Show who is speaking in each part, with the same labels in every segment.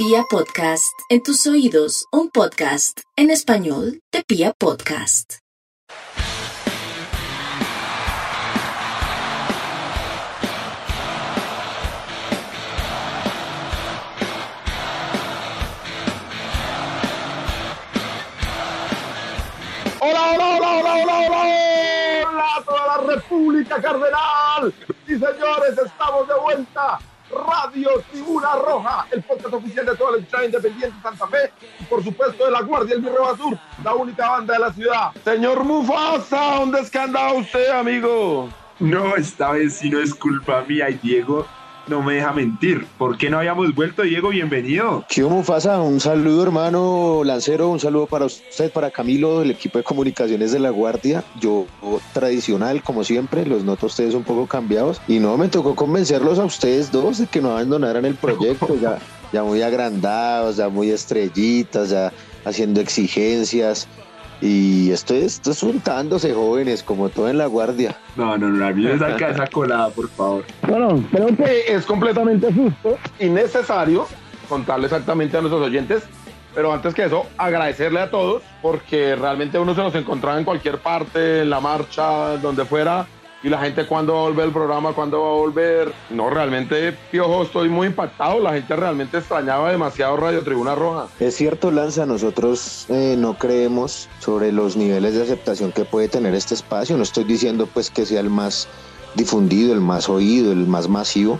Speaker 1: Pia Podcast, en tus oídos, un podcast en español de Pia Podcast.
Speaker 2: Hola, hola, hola, hola, hola, hola, hola toda la República Cardenal. Sí, señores, estamos de vuelta. Radio Tribuna Roja, el podcast oficial de toda la hinchada independiente de Santa Fe y por supuesto de la Guardia del Birro Sur, la única banda de la ciudad. Señor Mufasa, ¿dónde es que andaba usted, amigo?
Speaker 3: No, esta vez sí no es culpa mía Diego no me deja mentir. ¿Por qué no habíamos vuelto, Diego? Bienvenido.
Speaker 4: Chivo Mufasa, un saludo hermano Lancero, un saludo para usted, para Camilo, del equipo de comunicaciones de La Guardia. Yo tradicional, como siempre, los noto a ustedes un poco cambiados y no me tocó convencerlos a ustedes dos de que no abandonaran el proyecto, ya, ya muy agrandados, ya muy estrellitas, ya haciendo exigencias. Y esto es, esto es untándose jóvenes, como todo en la guardia.
Speaker 3: No, no, no, a mí me saca esa colada, por favor.
Speaker 2: Bueno, creo que es completamente justo y necesario contarle exactamente a nuestros oyentes. Pero antes que eso, agradecerle a todos porque realmente uno se los encontraba en cualquier parte, en la marcha, donde fuera. Y la gente, ¿cuándo va a volver el programa? ¿Cuándo va a volver? No, realmente, Piojo, estoy muy impactado. La gente realmente extrañaba demasiado Radio Tribuna Roja.
Speaker 4: Es cierto, Lanza, nosotros eh, no creemos sobre los niveles de aceptación que puede tener este espacio. No estoy diciendo pues que sea el más difundido, el más oído, el más masivo,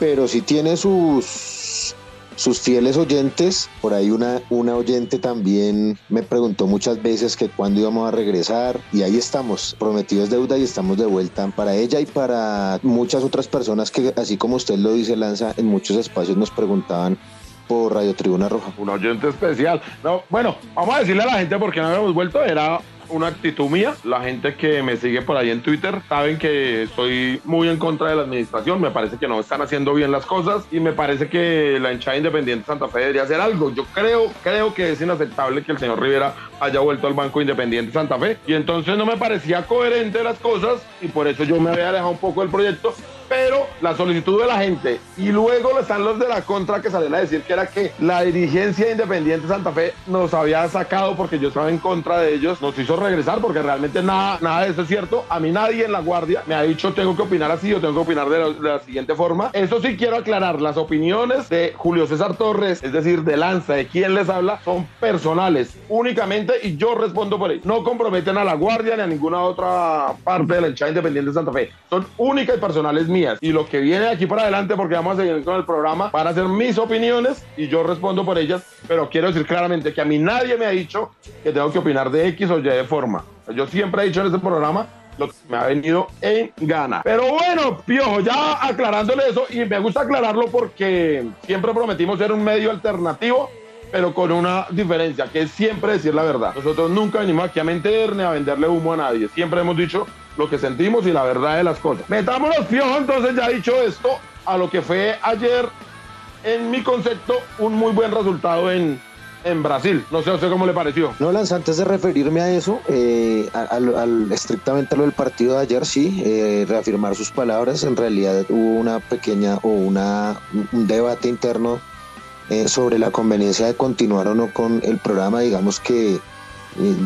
Speaker 4: pero sí tiene sus sus fieles oyentes. Por ahí una, una oyente también me preguntó muchas veces que cuándo íbamos a regresar y ahí estamos, prometidos deuda y estamos de vuelta para ella y para muchas otras personas que, así como usted lo dice, Lanza, en muchos espacios nos preguntaban por Radio Tribuna Roja.
Speaker 2: Un oyente especial. No, bueno, vamos a decirle a la gente por qué no habíamos vuelto. Era una actitud mía. La gente que me sigue por ahí en Twitter saben que estoy muy en contra de la administración. Me parece que no están haciendo bien las cosas y me parece que la hinchada independiente Santa Fe debería hacer algo. Yo creo, creo que es inaceptable que el señor Rivera haya vuelto al Banco Independiente Santa Fe y entonces no me parecía coherente las cosas y por eso yo me había alejado un poco del proyecto pero la solicitud de la gente y luego están los de la contra que salen a decir que era que la dirigencia independiente Santa Fe nos había sacado porque yo estaba en contra de ellos, nos hizo regresar porque realmente nada, nada de eso es cierto. A mí nadie en la guardia me ha dicho tengo que opinar así o tengo que opinar de la, de siguiente forma. Eso sí quiero aclarar, las opiniones de Julio César Torres, es decir, de Lanza, de quien les habla, son personales únicamente y yo respondo por ello. No comprometen a la guardia ni a ninguna otra parte de la hinchada independiente de Santa Fe. Son únicas y personales mías y lo que viene aquí para adelante, porque vamos a seguir con el programa, van a ser mis opiniones y yo respondo por ellas, pero quiero decir claramente que a mí nadie me ha dicho que tengo que opinar de X o Y de forma. Yo siempre he dicho en este programa lo que me ha venido en gana. Pero bueno, Piojo, ya aclarándole eso, y me gusta aclararlo porque siempre prometimos ser un medio alternativo pero con una diferencia, que es siempre decir la verdad. Nosotros nunca venimos aquí a mentir ni a venderle humo a nadie. Siempre hemos dicho lo que sentimos y la verdad de las cosas. Metámonos, Piojo, entonces ya dicho esto, a lo que fue ayer, en mi concepto, un muy buen resultado en, en Brasil. No sé a usted cómo le pareció.
Speaker 4: No, Lanza, antes de referirme a eso, eh, al, al, estrictamente a lo del partido de ayer, sí, eh, reafirmar sus palabras. En realidad hubo una pequeña o una, un debate interno eh, sobre la conveniencia de continuar o no con el programa, digamos que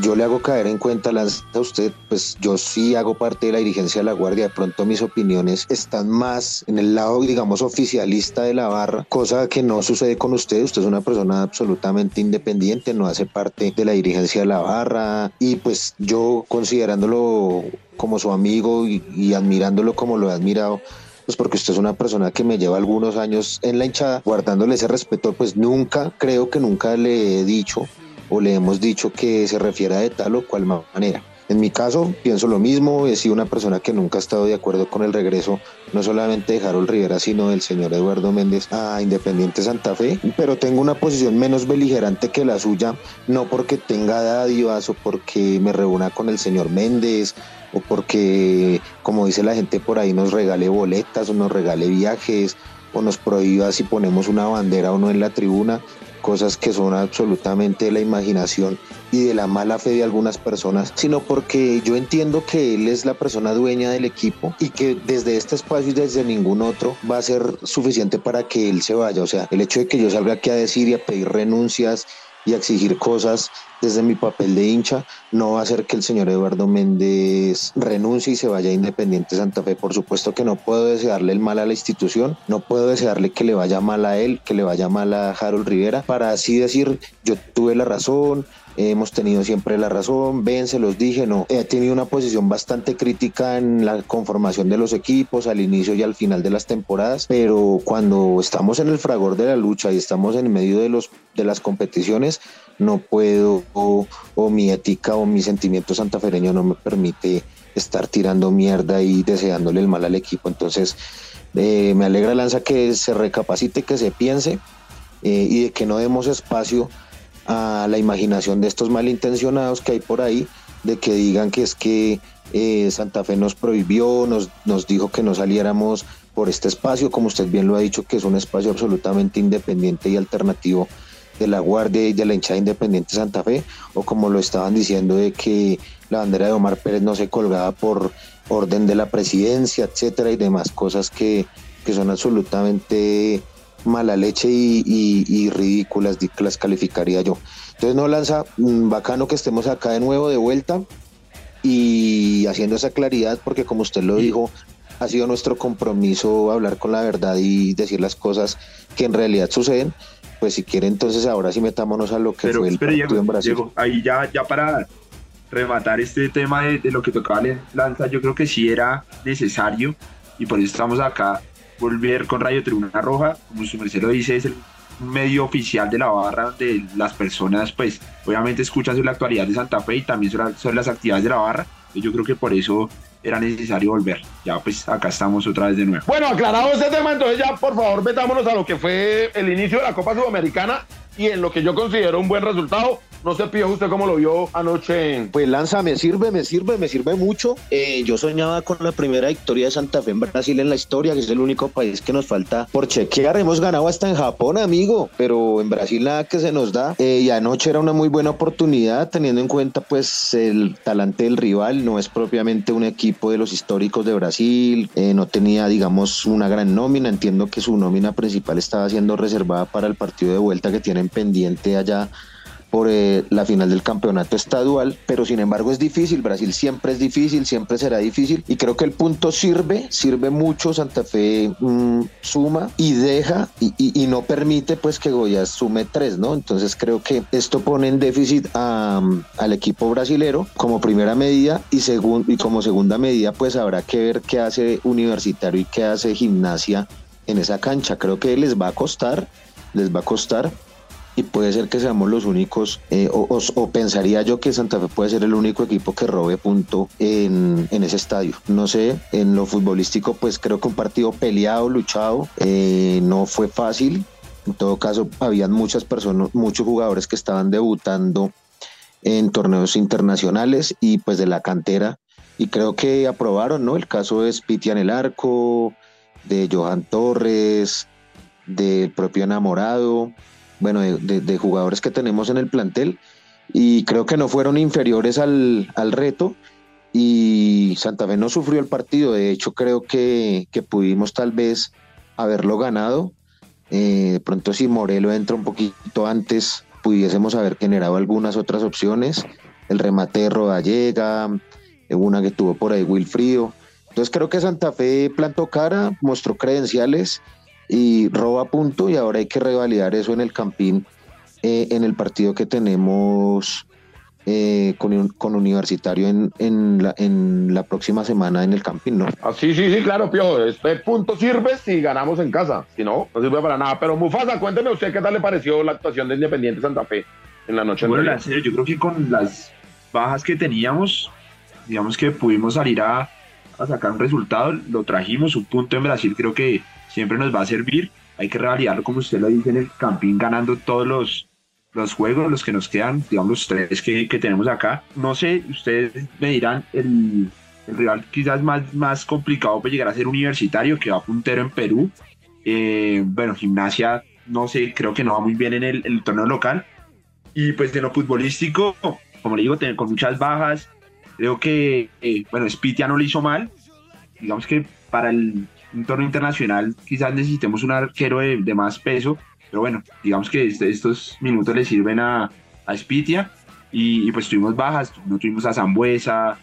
Speaker 4: yo le hago caer en cuenta a usted, pues yo sí hago parte de la dirigencia de la Guardia, de pronto mis opiniones están más en el lado, digamos, oficialista de la barra, cosa que no sucede con usted, usted es una persona absolutamente independiente, no hace parte de la dirigencia de la barra y pues yo considerándolo como su amigo y, y admirándolo como lo he admirado, pues porque usted es una persona que me lleva algunos años en la hinchada, guardándole ese respeto, pues nunca, creo que nunca le he dicho o le hemos dicho que se refiera de tal o cual manera. En mi caso, pienso lo mismo, he sido una persona que nunca ha estado de acuerdo con el regreso, no solamente de Harold Rivera, sino del señor Eduardo Méndez a Independiente Santa Fe, pero tengo una posición menos beligerante que la suya, no porque tenga dádivas o porque me reúna con el señor Méndez o porque, como dice la gente por ahí, nos regale boletas o nos regale viajes o nos prohíba si ponemos una bandera o no en la tribuna. Cosas que son absolutamente de la imaginación y de la mala fe de algunas personas, sino porque yo entiendo que él es la persona dueña del equipo y que desde este espacio y desde ningún otro va a ser suficiente para que él se vaya. O sea, el hecho de que yo salga aquí a decir y a pedir renuncias y exigir cosas desde mi papel de hincha no va a hacer que el señor Eduardo Méndez renuncie y se vaya a Independiente Santa Fe. Por supuesto que no puedo desearle el mal a la institución, no puedo desearle que le vaya mal a él, que le vaya mal a Harold Rivera, para así decir, yo tuve la razón, hemos tenido siempre la razón, ven, se los dije, no, he tenido una posición bastante crítica en la conformación de los equipos al inicio y al final de las temporadas, pero cuando estamos en el fragor de la lucha y estamos en medio de, los, de las competiciones, no puedo, o, mi ética o mi sentimiento santafereño no me permite estar tirando mierda y deseándole el mal al equipo, entonces eh, me alegra Lanza que se recapacite, que se piense eh, y de que no demos espacio a la imaginación de estos malintencionados que hay por ahí, de que digan que es que eh, Santa Fe nos prohibió, nos, nos dijo que no saliéramos por este espacio, como usted bien lo ha dicho, que es un espacio absolutamente independiente y alternativo de la Guardia y de la hinchada independiente Santa Fe, o como lo estaban diciendo de que la bandera de Omar Pérez no se colgaba por orden de la presidencia, etcétera, y demás cosas que, que son absolutamente mala leche y, ridículas, las calificaría yo. Entonces no lanza, mm, bacano que estemos acá de nuevo, de vuelta, y haciendo esa claridad, porque como usted lo dijo, ha sido nuestro compromiso hablar con la verdad y decir las cosas que en realidad suceden. Pues si quiere, entonces ahora sí metámonos a lo que fue el partido en Brasil.
Speaker 3: ahí ya, ya para rematar este tema de, de lo que tocaba Lanza, yo creo que sí era necesario y por eso estamos acá volver con Radio Tribuna Roja, como su merced lo dice, es el medio oficial de la barra donde las personas pues obviamente escuchan sobre la actualidad de Santa Fe y también sobre, las actividades de la barra. Y yo creo que por eso era necesario volver. Ya pues acá estamos otra vez de nuevo.
Speaker 2: Bueno, aclarado ese tema, entonces ya por favor metámonos a lo que fue el inicio de la Copa Sudamericana y en lo que yo considero un buen resultado no sé, Pío, ¿usted cómo lo vio anoche?
Speaker 4: Pues Lanza, me sirve, me sirve, me sirve mucho. Eh, yo soñaba con la primera victoria de Santa Fe en Brasil en la historia, que es el único país que nos falta por chequear. Hemos ganado hasta en Japón, amigo, pero en Brasil nada que se nos da. Eh, y anoche era una muy buena oportunidad, teniendo en cuenta pues el talante del rival. No es propiamente un equipo de los históricos de Brasil, eh, no tenía, digamos, una gran nómina. Entiendo que su nómina principal estaba siendo reservada para el partido de vuelta que pendiente allá por eh, la final del campeonato estadual, pero sin embargo es difícil, Brasil siempre es difícil, siempre será difícil y creo que el punto sirve, sirve mucho, Santa Fe mm, suma y deja y, no permite pues que Goya sume tres, ¿no? Entonces creo que esto pone en déficit al equipo brasilero como primera medida y, y como segunda medida pues habrá que ver qué hace Universitario y qué hace Gimnasia en esa cancha, creo que les va a costar, les va a costar y puede ser que seamos los únicos, eh, o, pensaría yo que Santa Fe puede ser el único equipo que robe punto en, ese estadio. No sé, en lo futbolístico pues creo que un partido peleado, luchado, eh, no fue fácil. En todo caso, habían muchas personas, muchos jugadores que estaban debutando en torneos internacionales y pues de la cantera y creo que aprobaron, ¿no? El caso de Spitia en el arco, de Johan Torres, del propio enamorado, bueno, de, jugadores que tenemos en el plantel y creo que no fueron inferiores al, reto y Santa Fe no sufrió el partido, de hecho creo que, pudimos tal vez haberlo ganado, eh, de pronto si Morelo entra un poquito antes pudiésemos haber generado algunas otras opciones, el remate de Rodallega, una que tuvo por ahí Wilfrido, entonces creo que Santa Fe plantó cara, mostró credenciales y roba punto y ahora hay que revalidar eso en el Campín eh, en el partido que tenemos eh, con, con, Universitario en, en, la, en la próxima semana en el Campín, ¿no?
Speaker 2: Ah, sí, sí, sí, claro, Pio. Este punto sirve si ganamos en casa. Si no, no sirve para nada. Pero Mufasa, cuénteme usted qué tal le pareció la actuación de Independiente Santa Fe en la noche.
Speaker 3: Bueno, serio, yo creo que con las bajas que teníamos, digamos que pudimos salir a, a sacar un resultado. Lo trajimos, un punto en Brasil creo que siempre nos va a servir. Hay que revalidarlo, como usted lo dice, en el campín, ganando todos los, los juegos, los que nos quedan, digamos los tres que, que tenemos acá. No sé, ustedes me dirán, el, el, rival quizás más, más complicado puede llegar a ser Universitario, que va puntero en Perú. Eh, bueno, Gimnasia no sé, creo que no va muy bien en el, torneo local. Y pues en lo futbolístico, como le digo, con muchas bajas, creo que, eh, bueno, Spitia no lo hizo mal. Digamos que para el torneo internacional quizás necesitemos un arquero de, más peso, pero bueno, digamos que este, estos minutos le sirven a, a Spitia y, pues tuvimos bajas, no tuvimos a Zambuesa,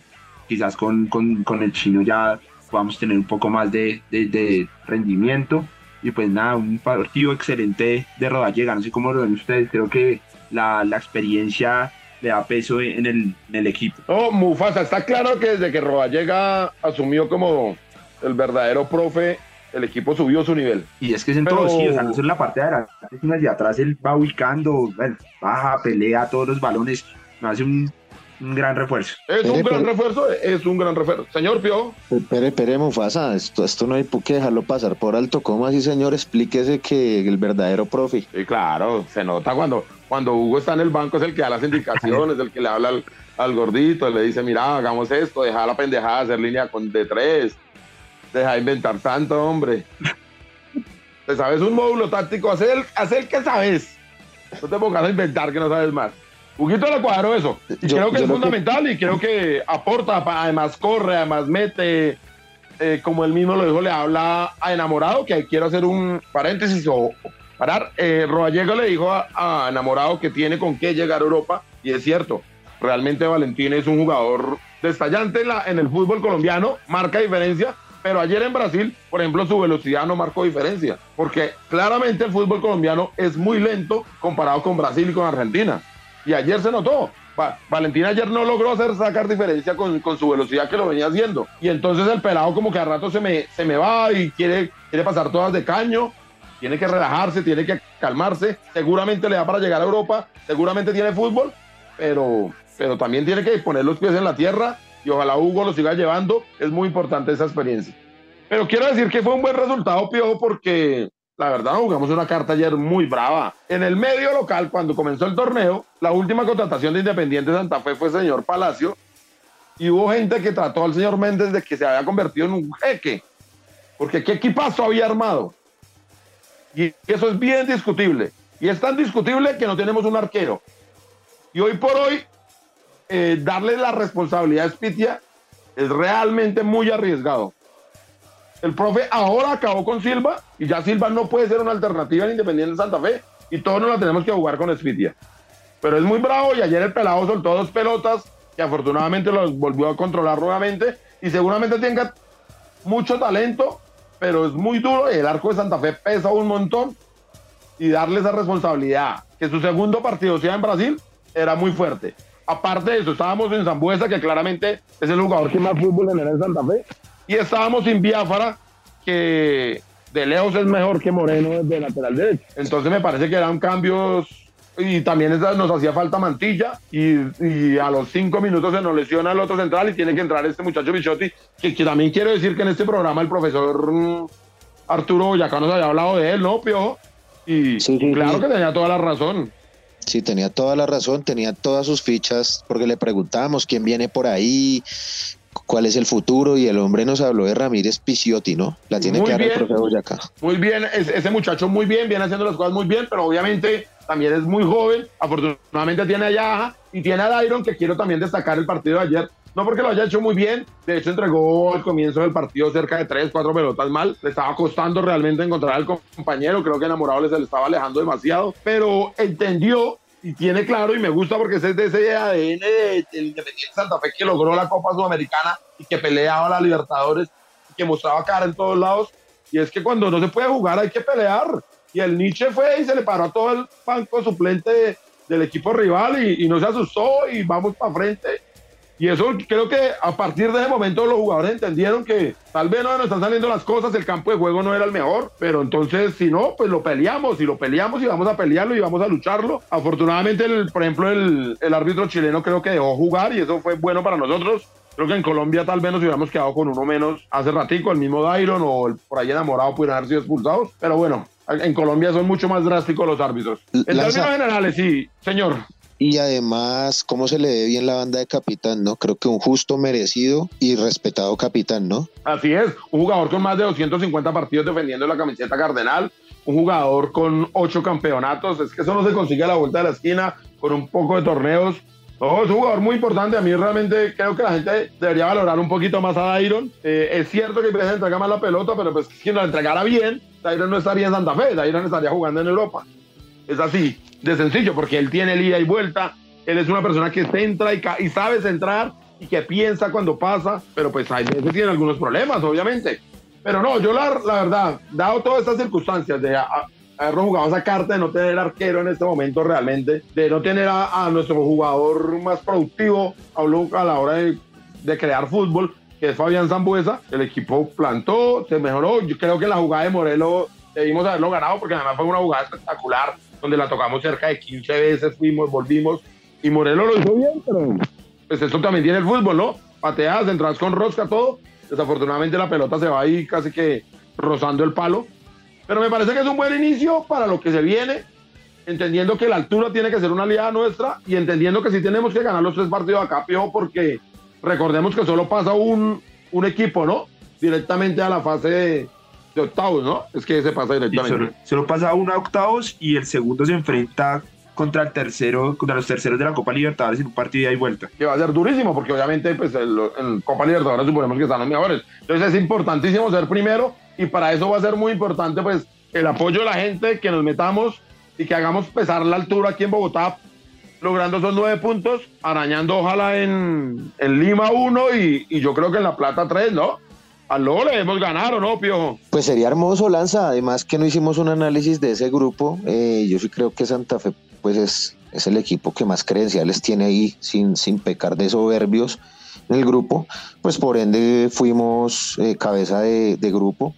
Speaker 3: quizás con, con, con, el chino ya podamos tener un poco más de, de, rendimiento. Y pues nada, un partido excelente de Rodallega, no sé cómo lo ven ustedes, creo que la, la experiencia le da peso en el, en el equipo.
Speaker 2: No, Mufasa, está claro que desde que Rodallega asumió como el verdadero profe, el equipo subió su nivel.
Speaker 3: Y es que es en todos, sí, o sea, no es en la parte de adelante, sino de atrás él va ubicando, baja, pelea todos los balones, me hace un, un gran refuerzo.
Speaker 2: Es un gran refuerzo, es un gran refuerzo. Señor Pio.
Speaker 4: Espere, espere, Mufasa, esto, esto no hay por qué dejarlo pasar por alto. ¿Cómo así, señor? Explíquese que el verdadero profe.
Speaker 2: Sí, claro, se nota cuando, cuando Hugo está en el banco, es el que da las indicaciones, el que le habla al, gordito, le dice, mira, hagamos esto, deja la pendejada, hacer línea con de tres, deja de inventar tanto, hombre. Te sabes un módulo táctico, haz el, haz el que sabes. No te pongas a inventar que no sabes más. Huguito le cuadro eso. Y creo que es fundamental y creo que aporta, además corre, además mete, eh, como él mismo lo dijo, le habla a Enamorado, que quiero hacer un paréntesis o parar. Eh, le dijo a, Enamorado que tiene con qué llegar a Europa y es cierto, realmente Valentín es un jugador destallante en, la, en el fútbol colombiano, marca diferencia, pero ayer en Brasil, por ejemplo, su velocidad no marcó diferencia, porque claramente el fútbol colombiano es muy lento comparado con Brasil y con Argentina. Y ayer se notó. Valentín ayer no logró hacer sacar diferencia con, su velocidad que lo venía haciendo. Y entonces el pelado como que a rato se me, se me va y quiere, quiere pasar todas de caño. Tiene que relajarse, tiene que calmarse. Seguramente le da para llegar a Europa. Seguramente tiene fútbol. Pero, pero también tiene que poner los pies en la tierra. Y ojalá Hugo lo siga llevando. Es muy importante esa experiencia. Pero quiero decir que fue un buen resultado, Piojo, porque la verdad, jugamos una carta ayer muy brava. En el medio local, cuando comenzó el torneo, la última contratación de Independiente Santa Fe fue señor Palacio. Y hubo gente que trató al señor Méndez de que se había convertido en un jeque. Porque qué equipazo había armado. Y eso es bien discutible. Y es tan discutible que no tenemos un arquero. Y hoy por hoy, eh, darle la responsabilidad a Spitia es realmente muy arriesgado. El profe ahora acabó con Silva y ya Silva no puede ser una alternativa en Independiente Santa Fe y todos nos la tenemos que jugar con Spitia. Pero es muy bravo y ayer el pelado soltó dos pelotas que afortunadamente los volvió a controlar nuevamente y seguramente tenga mucho talento, pero es muy duro y el arco de Santa Fe pesa un montón y darle esa responsabilidad, que su segundo partido sea en Brasil, era muy fuerte. Aparte de eso, estábamos en Zambuesa, que claramente es el jugador que más fútbol genera en Santa Fe, y estábamos sin Biafara, que de lejos es mejor que Moreno de lateral derecho. Entonces me parece que eran cambios y también nos hacía falta mantilla y, a los cinco minutos se nos lesiona el otro central y tiene que entrar este muchacho Bichotti, que, también quiero decir que en este programa el profesor mm, Arturo Boyacá nos había hablado de él, ¿no, Piojo? Y claro que tenía toda la razón.
Speaker 4: Sí, tenía toda la razón, tenía todas sus fichas, porque le preguntábamos quién viene por ahí, cuál es el futuro y el hombre nos habló de Ramírez Pisciotti, ¿no? La tiene que dar el profe Boyacá.
Speaker 2: Muy bien, ese muchacho muy bien, viene haciendo las cosas muy bien, pero obviamente también es muy joven. Afortunadamente tiene a Yaja y tiene a Dairon, que quiero también destacar el partido de ayer. No porque lo haya hecho muy bien, de hecho entregó al comienzo del partido cerca de tres, cuatro pelotas mal. Le estaba costando realmente encontrar al compañero, creo que enamorado se le estaba alejando demasiado, pero entendió y tiene claro y me gusta porque es de ese ADN del Independiente Santa Fe que logró la Copa Sudamericana y que peleaba la Libertadores y que mostraba cara en todos lados. Y es que cuando no se puede jugar hay que pelear. Y el Nietzsche fue y se le paró a todo el banco suplente del equipo rival y, y no se asustó y vamos para frente y eso creo que a partir de ese momento los jugadores entendieron que tal vez no nos están saliendo las cosas, el campo de juego no era el mejor, pero entonces si no, pues lo peleamos y lo peleamos y vamos a pelearlo y vamos a lucharlo. Afortunadamente, el, por ejemplo, el, el árbitro chileno creo que dejó jugar y eso fue bueno para nosotros. Creo que en Colombia tal vez nos hubiéramos quedado con uno menos hace ratico, el mismo Dairon o el por ahí enamorado pudieran haber sido expulsados. Pero bueno, en Colombia son mucho más drásticos los árbitros. En términos generales, sí, señor
Speaker 4: y además cómo se le ve bien la banda de capitán, ¿no? Creo que un justo, merecido y respetado capitán, ¿no?
Speaker 2: Así es, un jugador con más de 250 partidos defendiendo la camiseta cardenal, un jugador con ocho campeonatos, es que eso no se consigue a la vuelta de la esquina, con un poco de torneos. No, es un jugador muy importante. A mí realmente creo que la gente debería valorar un poquito más a Dairon. Eh, es cierto que Pérez entrega más la pelota, pero pues si lo entregara bien, Dairon no estaría en Santa Fe, Dairon estaría jugando en Europa. Es así, de sencillo, porque él tiene el ida y vuelta. Él es una persona que centra y, y sabe centrar y que piensa cuando pasa, pero pues hay veces tiene algunos problemas, obviamente. Pero no, yo la, la verdad, dado todas estas circunstancias de haber jugado esa carta de no tener arquero en este momento realmente, de no tener a, nuestro jugador más productivo a la hora de, de, crear fútbol, que es Fabián Zambuesa, el equipo plantó, se mejoró. Yo creo que la jugada de Morelos debimos haberlo ganado porque además fue una jugada espectacular donde la tocamos cerca de 15 veces, fuimos, volvimos y Morelos lo hizo bien, pero pues eso también tiene el fútbol, ¿no? Pateadas, entradas con rosca, todo. Desafortunadamente la pelota se va ahí casi que rozando el palo pero me parece que es un buen inicio para lo que se viene, entendiendo que la altura tiene que ser una aliada nuestra y entendiendo que sí tenemos que ganar los tres partidos acá, Piojo, porque recordemos que solo pasa un, un equipo, ¿no? Directamente a la fase de, octavos, ¿no? Es que se pasa directamente.
Speaker 3: Solo, pasa uno a octavos y el segundo se enfrenta contra el tercero, contra los terceros de la Copa Libertadores en un partido de ida y vuelta.
Speaker 2: Que va a ser durísimo, porque obviamente pues en Copa Libertadores suponemos que están los mejores. Entonces es importantísimo ser primero y para eso va a ser muy importante pues el apoyo de la gente, que nos metamos y que hagamos pesar la altura aquí en Bogotá, logrando esos nueve puntos, arañando ojalá en, en Lima uno y, y, yo creo que en La Plata tres, ¿no? Al luego le debemos ganar o no, Piojo.
Speaker 4: Pues sería hermoso, Lanza. Además que no hicimos un análisis de ese grupo. Eh, yo sí creo que Santa Fe pues es, es el equipo que más credenciales tiene ahí, sin, sin pecar de soberbios en el grupo. Pues por ende fuimos eh, cabeza de grupo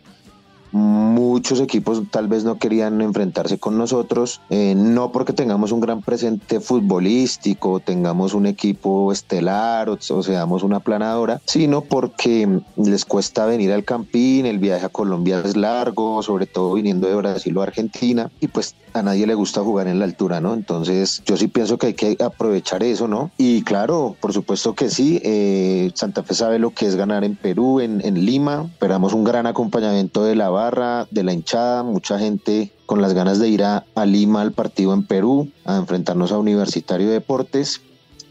Speaker 4: muchos equipos tal vez no querían enfrentarse con nosotros, eh, no porque tengamos un gran presente futbolístico, tengamos un equipo estelar o, seamos una planadora, sino porque les cuesta venir al Campín, el viaje a Colombia es largo, sobre todo viniendo de Brasil o Argentina, y pues a nadie le gusta jugar en la altura, ¿no? Entonces yo sí pienso que hay que aprovechar eso, ¿no? Y claro, por supuesto que sí, eh, Santa Fe sabe lo que es ganar en Perú, en, en Lima, esperamos un gran acompañamiento de la barra, de la hinchada, mucha gente con las ganas de ir a, Lima al partido en Perú, a enfrentarnos a Universitario de Deportes.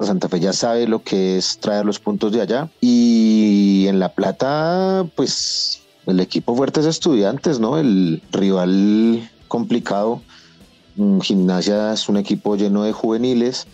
Speaker 4: Santa Fe ya sabe lo que es traer los puntos de allá. Y en La Plata, pues el equipo fuerte es Estudiantes, ¿no? El rival complicado. Mm, Gimnasia es un equipo lleno de juveniles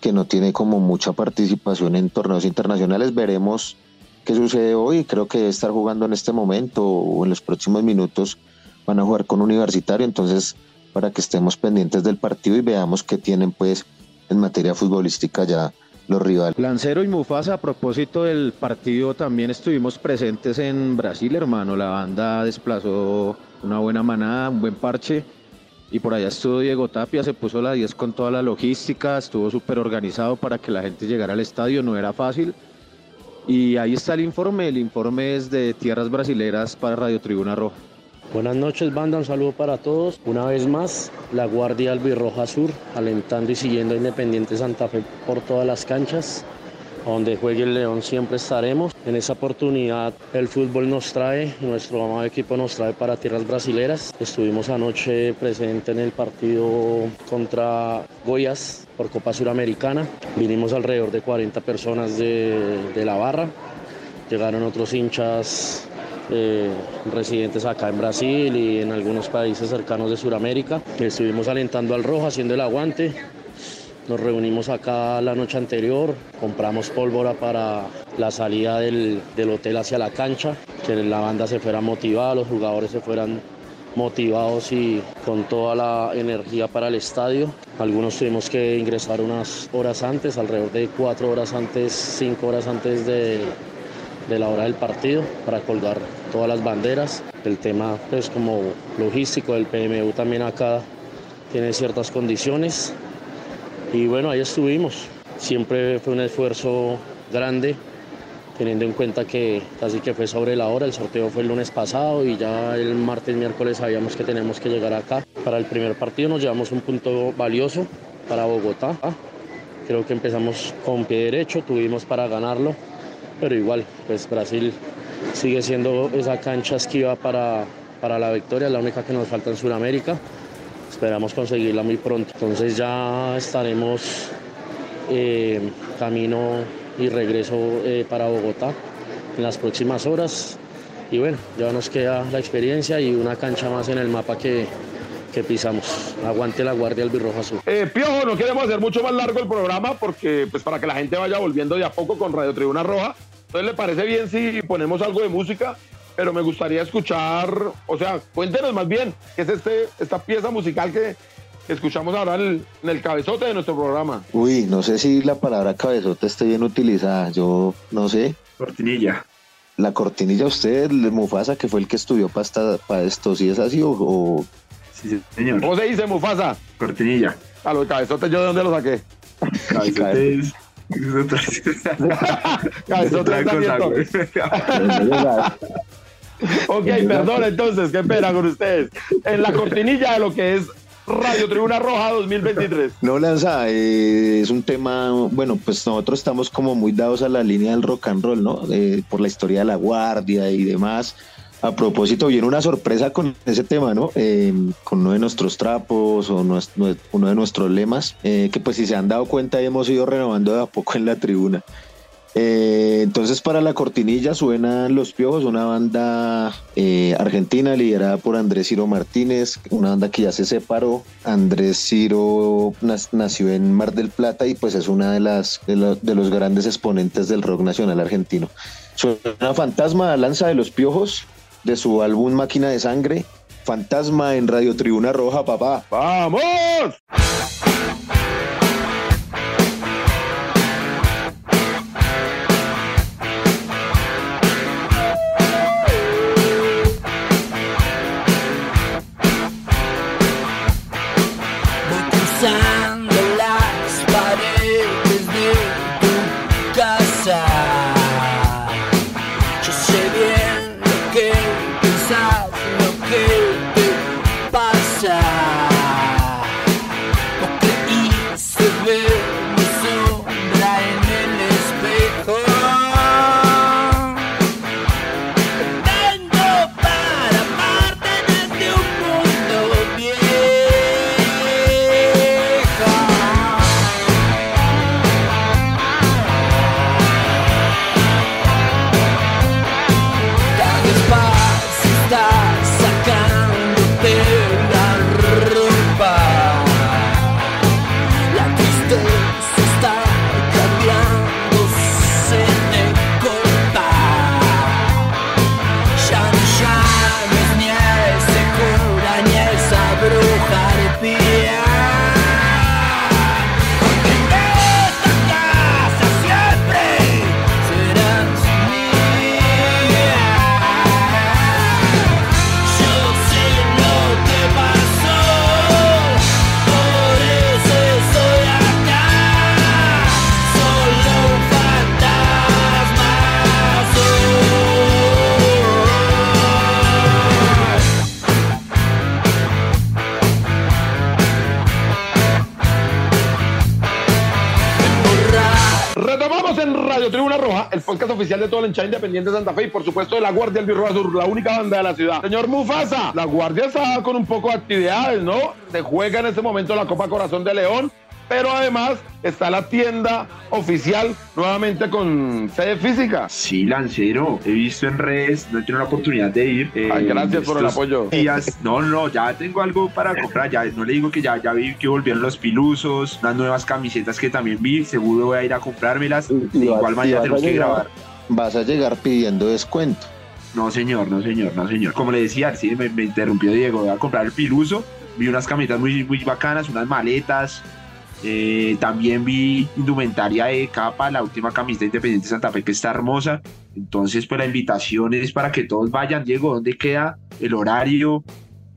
Speaker 4: que no tiene como mucha participación en torneos internacionales. Veremos qué sucede hoy. Creo que estar jugando en este momento o en los próximos minutos van a jugar con Universitario, entonces para que estemos pendientes del partido y veamos qué tienen pues en materia futbolística ya los rivales.
Speaker 5: Lancero y Mufasa, a propósito del partido, también estuvimos presentes en Brasil, hermano. La banda desplazó una buena manada, un buen parche. Y por allá estuvo Diego Tapia, se puso la 10 con toda la logística, estuvo súper organizado para que la gente llegara al estadio, no era fácil y ahí está el informe, el informe es de Tierras Brasileras para Radio Tribuna Roja.
Speaker 6: Buenas noches, banda, un saludo para todos. Una vez más, la Guardia Albirroja Sur, alentando y siguiendo a Independiente Santa Fe por todas las canchas donde juegue el León siempre estaremos. En esa oportunidad el fútbol nos trae, nuestro amado equipo nos trae para tierras brasileras. Estuvimos anoche presente en el partido contra Goyas por Copa Suramericana. Vinimos alrededor de 40 personas de, la barra. Llegaron otros hinchas eh, residentes acá en Brasil y en algunos países cercanos de Sudamérica. Estuvimos alentando al rojo, haciendo el aguante. Nos reunimos acá la noche anterior, compramos pólvora para la salida del, hotel hacia la cancha, que la banda se fuera motivada, los jugadores se fueran motivados y con toda la energía para el estadio. Algunos tuvimos que ingresar unas horas antes, alrededor de cuatro horas antes, cinco horas antes de, de la hora del partido para colgar todas las banderas. El tema pues como logístico del PMU también acá tiene ciertas condiciones y bueno, ahí estuvimos. Siempre fue un esfuerzo grande, teniendo en cuenta que casi que fue sobre la hora. El sorteo fue el lunes pasado y ya el martes, miércoles sabíamos que tenemos que llegar acá. Para el primer partido nos llevamos un punto valioso para Bogotá. Creo que empezamos con pie derecho, tuvimos para ganarlo, pero igual, pues Brasil sigue siendo esa cancha esquiva para, para la victoria, la única que nos falta en Sudamérica. Esperamos conseguirla muy pronto. Entonces ya estaremos eh, camino y regreso eh, para Bogotá en las próximas horas. Y bueno, ya nos queda la experiencia y una cancha más en el mapa que, que pisamos. Aguante la Guardia Albirroja Azul.
Speaker 2: Eh, Piojo, no queremos hacer mucho más largo el programa porque, pues, para que la gente vaya volviendo de a poco con Radio Tribuna Roja. Entonces, ¿le parece bien si ponemos algo de música? Pero me gustaría escuchar, o sea, cuéntenos más bien, ¿qué es este, esta pieza musical que, que escuchamos ahora en el, cabezote de nuestro programa?
Speaker 4: Uy, no sé si la palabra cabezote esté bien utilizada, yo no sé.
Speaker 3: Cortinilla.
Speaker 4: La cortinilla, usted, Mufasa, que fue el que estudió para, esto, si es así o
Speaker 3: Sí, señor.
Speaker 2: ¿Cómo se dice, Mufasa?
Speaker 3: Cortinilla.
Speaker 2: A los cabezotes, ¿yo de dónde lo saqué?
Speaker 3: Cabezotes.
Speaker 2: Cabezotes ok, perdón, entonces, qué pena con ustedes. En la cortinilla de lo que es Radio Tribuna Roja 2023.
Speaker 4: No, Lanza, eh, es un tema, bueno, pues nosotros estamos como muy dados a la línea del rock and roll, ¿no? Eh, por la historia de la guardia y demás. A propósito, viene una sorpresa con ese tema, ¿no? Eh, con uno de nuestros trapos o uno de nuestros lemas, eh, que pues si se han dado cuenta hemos ido renovando de a poco en la tribuna. Eh, entonces para la cortinilla suenan Los Piojos, una banda argentina liderada por Andrés Ciro Martínez, una banda que ya se separó. Andrés Ciro nació en Mar del Plata y pues es una de las de, los grandes exponentes del rock nacional argentino. Suena Fantasma, Lanza de los Piojos, de su álbum Máquina de Sangre, Fantasma en Radio Tribuna Roja, papá.
Speaker 2: ¡Vamos! Oficial de todo el hinchada independiente de Santa Fe y por supuesto de la Guardia Albirroja Sur, la única banda de la ciudad. Señor Mufasa, la Guardia está con un poco de actividades, ¿no? Se juega en este momento la Copa Corazón de León, pero además está la tienda oficial nuevamente con sede física.
Speaker 3: Sí, Lancero, he visto en redes, no he tenido la oportunidad de ir.
Speaker 2: Eh, gracias por el apoyo.
Speaker 3: Días. No, no, ya tengo algo para comprar, ya no le digo que ya, ya vi que volvieron los pilusos, unas nuevas camisetas que también vi, seguro voy a ir a comprármelas. de igual manera tenemos que grabar
Speaker 4: vas a llegar pidiendo descuento.
Speaker 3: No, señor, no, señor, no, señor. Como le decía, sí, me, interrumpió Diego, voy a comprar el piluso. Vi unas camisetas muy, muy bacanas, unas maletas. Eh, también vi indumentaria de capa, la última camiseta Independiente Santa Fe que está hermosa. Entonces, pues la invitación es para que todos vayan. Diego, ¿dónde queda el horario?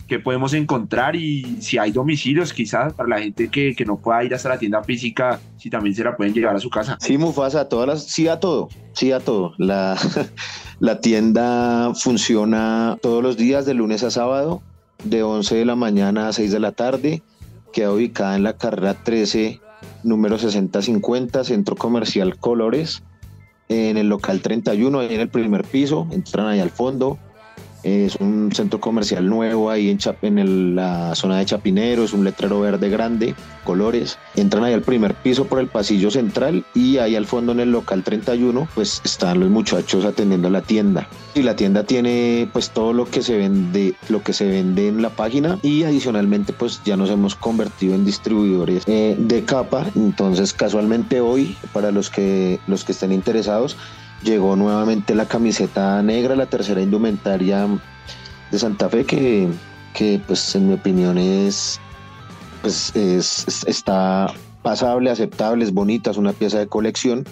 Speaker 3: ¿Qué podemos encontrar? Y si hay domicilios, quizás para la gente que, que no pueda ir hasta la tienda física, si también se la pueden llevar a su casa.
Speaker 4: Sí, Mufasa, todas las, sí a todo sí a todo. La, la tienda funciona todos los días de lunes a sábado, de 11 de la mañana a 6 de la tarde. Queda ubicada en la carrera 13, número 6050, Centro Comercial Colores, en el local 31, ahí en el primer piso. Entran ahí al fondo. Es un centro comercial nuevo ahí en, Chap en la zona de Chapinero, es un letrero verde grande, colores. Entran ahí al primer piso por el pasillo central y ahí al fondo en el local 31 pues están los muchachos atendiendo la tienda. Y la tienda tiene pues todo lo que se vende, lo que se vende en la página y adicionalmente pues ya nos hemos convertido en distribuidores eh, de capa. Entonces casualmente hoy para los que los que estén interesados llegó nuevamente la camiseta negra, la tercera indumentaria de Santa Fe que, que pues en mi opinión es pues es, es- está pasable, aceptable, es bonita, es una pieza de colección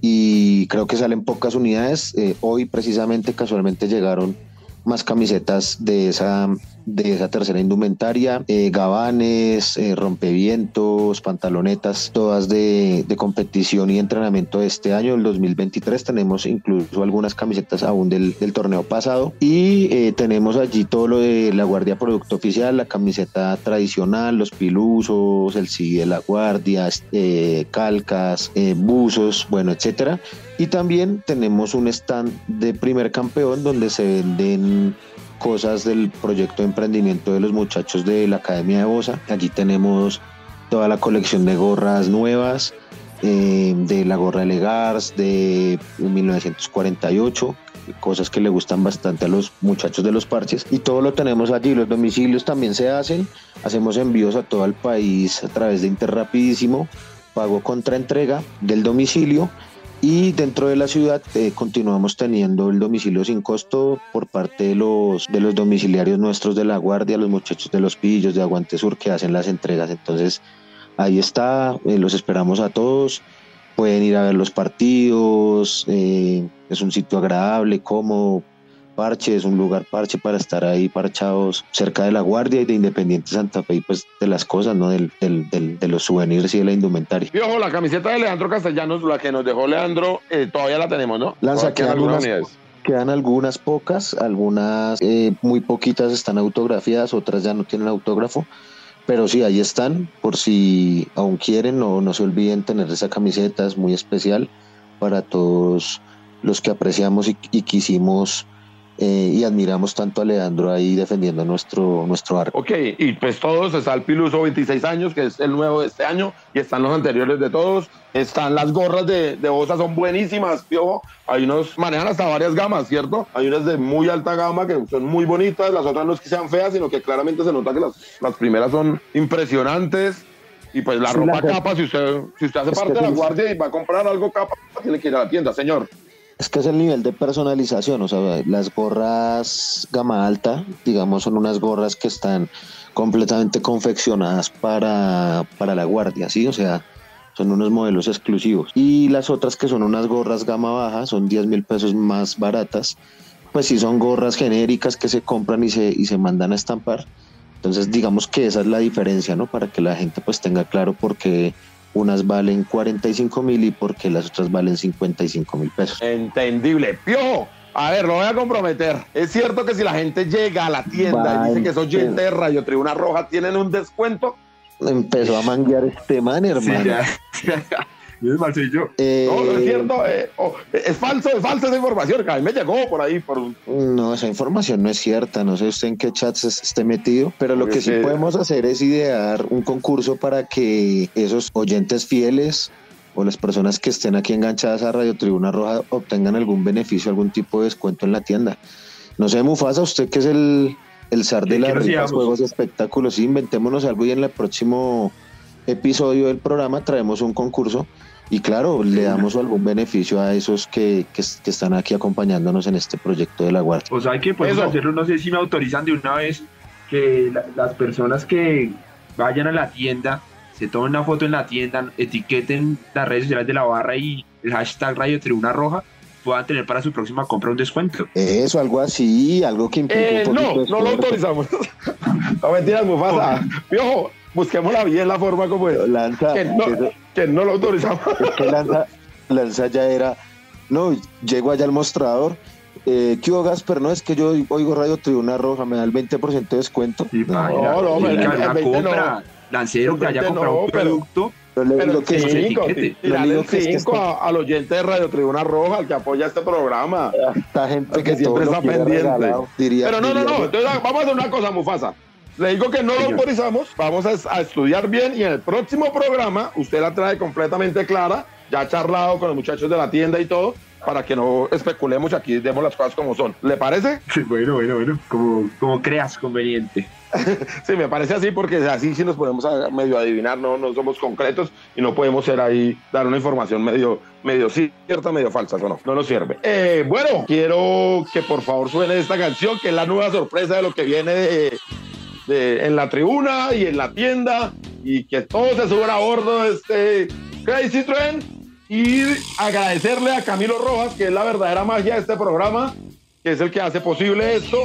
Speaker 4: y creo que salen pocas unidades. Eh, hoy precisamente casualmente llegaron más camisetas de esa, de esa tercera indumentaria, eh, gabanes, eh, rompevientos, pantalonetas, todas de, de competición y entrenamiento de este año, el 2023. Tenemos incluso algunas camisetas aún del, torneo pasado y eh, tenemos allí todo lo de la Guardia Producto Oficial, la camiseta tradicional, los pilusos, el CD de la Guardia, eh, calcas, eh, buzos, bueno, etcétera. Y también tenemos un stand de primer campeón donde se venden cosas del proyecto de emprendimiento de los muchachos de la Academia de Bosa. Allí tenemos toda la colección de gorras nuevas, eh, de la gorra de Legars de 1948, cosas que le gustan bastante a los muchachos de los parches. Y todo lo tenemos allí. Los domicilios también se hacen. Hacemos envíos a todo el país a través de Interrapidísimo, pago contra entrega del domicilio y dentro de la ciudad eh, continuamos teniendo el domicilio sin costo por parte de los, de los domiciliarios nuestros de la Guardia, los muchachos de los Pillos, de Aguante Sur que hacen las entregas. Entonces ahí está, eh, los esperamos a todos. Pueden ir a ver los partidos, eh, es un sitio agradable, cómodo, parche, es un lugar parche para estar ahí parchados cerca de la Guardia y de Independiente Santa Fe y pues de las cosas, ¿no? Del, del, del, de los souvenirs y de la indumentaria.
Speaker 2: Y ojo, la camiseta de Leandro Castellanos, la que nos dejó Leandro, eh, todavía la tenemos, ¿no? Quedan algunas
Speaker 4: unas-
Speaker 2: unidades.
Speaker 4: Quedan algunas pocas, algunas eh, muy poquitas están autografiadas, otras ya no tienen autógrafo, pero sí, ahí están, por si aún quieren o no se olviden tener esa camiseta, es muy especial para todos los que apreciamos y, y quisimos eh, y admiramos tanto a Leandro ahí defendiendo nuestro, nuestro arco.
Speaker 2: Ok, y pues todos, está el Piluso 26 años, que es el nuevo de este año, y están los anteriores de todos. Están las gorras de, de Bosa, son buenísimas, piojo. Hay unos, manejan hasta varias gamas, ¿cierto? Hay unas de muy alta gama que son muy bonitas, las otras no es que sean feas, sino que claramente se nota que las, las primeras son impresionantes. Y pues la
Speaker 4: Sí,
Speaker 2: ropa
Speaker 4: la-
Speaker 2: capa, si usted, si usted hace
Speaker 4: Es
Speaker 2: parte de la guardia y va a comprar algo capa, tiene que ir a la tienda, señor.
Speaker 4: Es que es el nivel de personalización, o sea, las gorras gama alta, digamos, son unas gorras que están completamente confeccionadas para, para la guardia, ¿sí? O sea, son unos modelos exclusivos. Y las otras que son unas gorras gama baja, son 10 mil pesos más baratas, pues sí son gorras genéricas que se compran y se, y se mandan a estampar. Entonces, digamos que esa es la diferencia, ¿no? Para que la gente pues tenga claro por qué unas valen 45 mil y por qué las otras valen 55 mil pesos.
Speaker 2: Entendible. Piojo, a ver, lo voy a comprometer. Es cierto que si la gente llega a la tienda y dice que es oyente de Radio Tribuna Roja, ¿tienen un descuento?
Speaker 4: Empezó a manguear este man,
Speaker 3: Sí,
Speaker 4: hermano.
Speaker 3: soy yo.
Speaker 4: Eh,
Speaker 2: No, no es cierto. eh, oh, es falso, es falsa esa información que a mí me llegó por ahí. Por,
Speaker 4: No, esa información no es cierta. No sé usted en qué chats es- esté metido, pero lo
Speaker 2: Porque
Speaker 4: que sí
Speaker 2: se-
Speaker 4: podemos hacer es idear un concurso para que esos oyentes fieles o las personas que estén aquí enganchadas a Radio Tribuna Roja obtengan algún beneficio, algún tipo de descuento en la tienda. No sé, Mufasa, usted que es el, el zar de
Speaker 3: ¿Qué-
Speaker 4: las juegos y espectáculos, sí, inventémonos algo y en el próximo episodio del programa traemos un concurso y claro, le damos algún beneficio a esos que, que, que están aquí acompañándonos en este proyecto de la Guardia.
Speaker 3: O sea, que podemos
Speaker 2: Eso.
Speaker 3: hacerlo, no sé si me autorizan de una vez que la- las personas que vayan a la tienda, se tomen una foto en la tienda, etiqueten las redes sociales de la barra y el hashtag Radio Tribuna Roja, puedan tener para su próxima compra un descuento.
Speaker 4: Eso, algo así, algo que implique
Speaker 2: Eh,
Speaker 4: un
Speaker 2: no, no lo autorizamos. no mentiras, Mufasa. Piojo, busquémosla bien la forma como es.
Speaker 4: Lanza,
Speaker 2: Que no,
Speaker 4: eso-
Speaker 2: que no lo autorizamos.
Speaker 4: es que Lanza, Lanza ya era, no, llego allá al mostrador, eh, ¿qué hubo, Gasper? No, es que yo oigo Radio Tribuna Roja, me da el 20% de descuento.
Speaker 3: Sí,
Speaker 4: No,
Speaker 2: no,
Speaker 3: tiene
Speaker 2: me-
Speaker 3: que
Speaker 2: me-
Speaker 3: compra. Lancero que haya
Speaker 2: No,
Speaker 3: comprado un
Speaker 2: pero-
Speaker 3: producto.
Speaker 4: Le
Speaker 2: Pero
Speaker 4: digo que es que-
Speaker 2: cinco,
Speaker 4: Lo digo que es que
Speaker 2: cinco a- al oyente de Radio Tribuna Roja, al que apoya este programa.
Speaker 4: esta gente
Speaker 2: Porque
Speaker 4: que
Speaker 2: siempre
Speaker 4: todo lo
Speaker 2: está pendiente.
Speaker 4: regalado, diría-
Speaker 2: Pero no, no,
Speaker 4: diría
Speaker 2: no.
Speaker 4: yo.
Speaker 2: Entonces vamos a hacer una cosa, Mufasa. Le digo que no lo autorizamos, vamos a, a estudiar bien y en el próximo programa usted la trae completamente clara, ya ha charlado con los muchachos de la tienda y todo, para que no especulemos aquí, demos las cosas como son. ¿Le parece?
Speaker 3: Bueno, bueno, bueno. Como, como creas conveniente.
Speaker 2: Sí, me parece así porque así sí nos podemos medio adivinar, no, no somos concretos y no podemos ser ahí, dar una información medio, medio cierta, medio falsa, eso no, no nos sirve. Eh, bueno, quiero que por favor suene esta canción, que es la nueva sorpresa de lo que viene de, de- en la tribuna y en la tienda y que todos se suban a bordo de este Crazy Trend y agradecerle a Camilo Rojas, que es la verdadera magia de este programa, que es el que hace posible esto,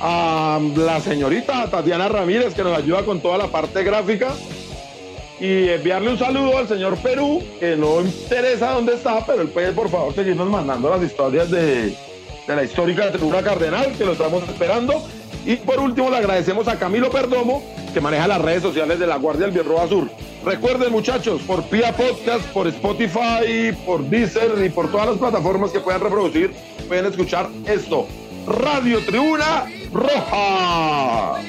Speaker 2: a la señorita Tatiana Ramírez, que nos ayuda con toda la parte gráfica, y enviarle un saludo al señor Perú, que no interesa dónde está, pero él puede por favor seguirnos mandando las historias de, de la histórica Tribuna Cardenal, que lo estamos esperando. Y por último le agradecemos a Camilo Perdomo, que maneja las redes sociales de la Guardia del Bielroa Sur. Recuerden muchachos, por Pia Podcast, por Spotify, por Deezer y por todas las plataformas que puedan reproducir, pueden escuchar esto. Radio Tribuna Roja.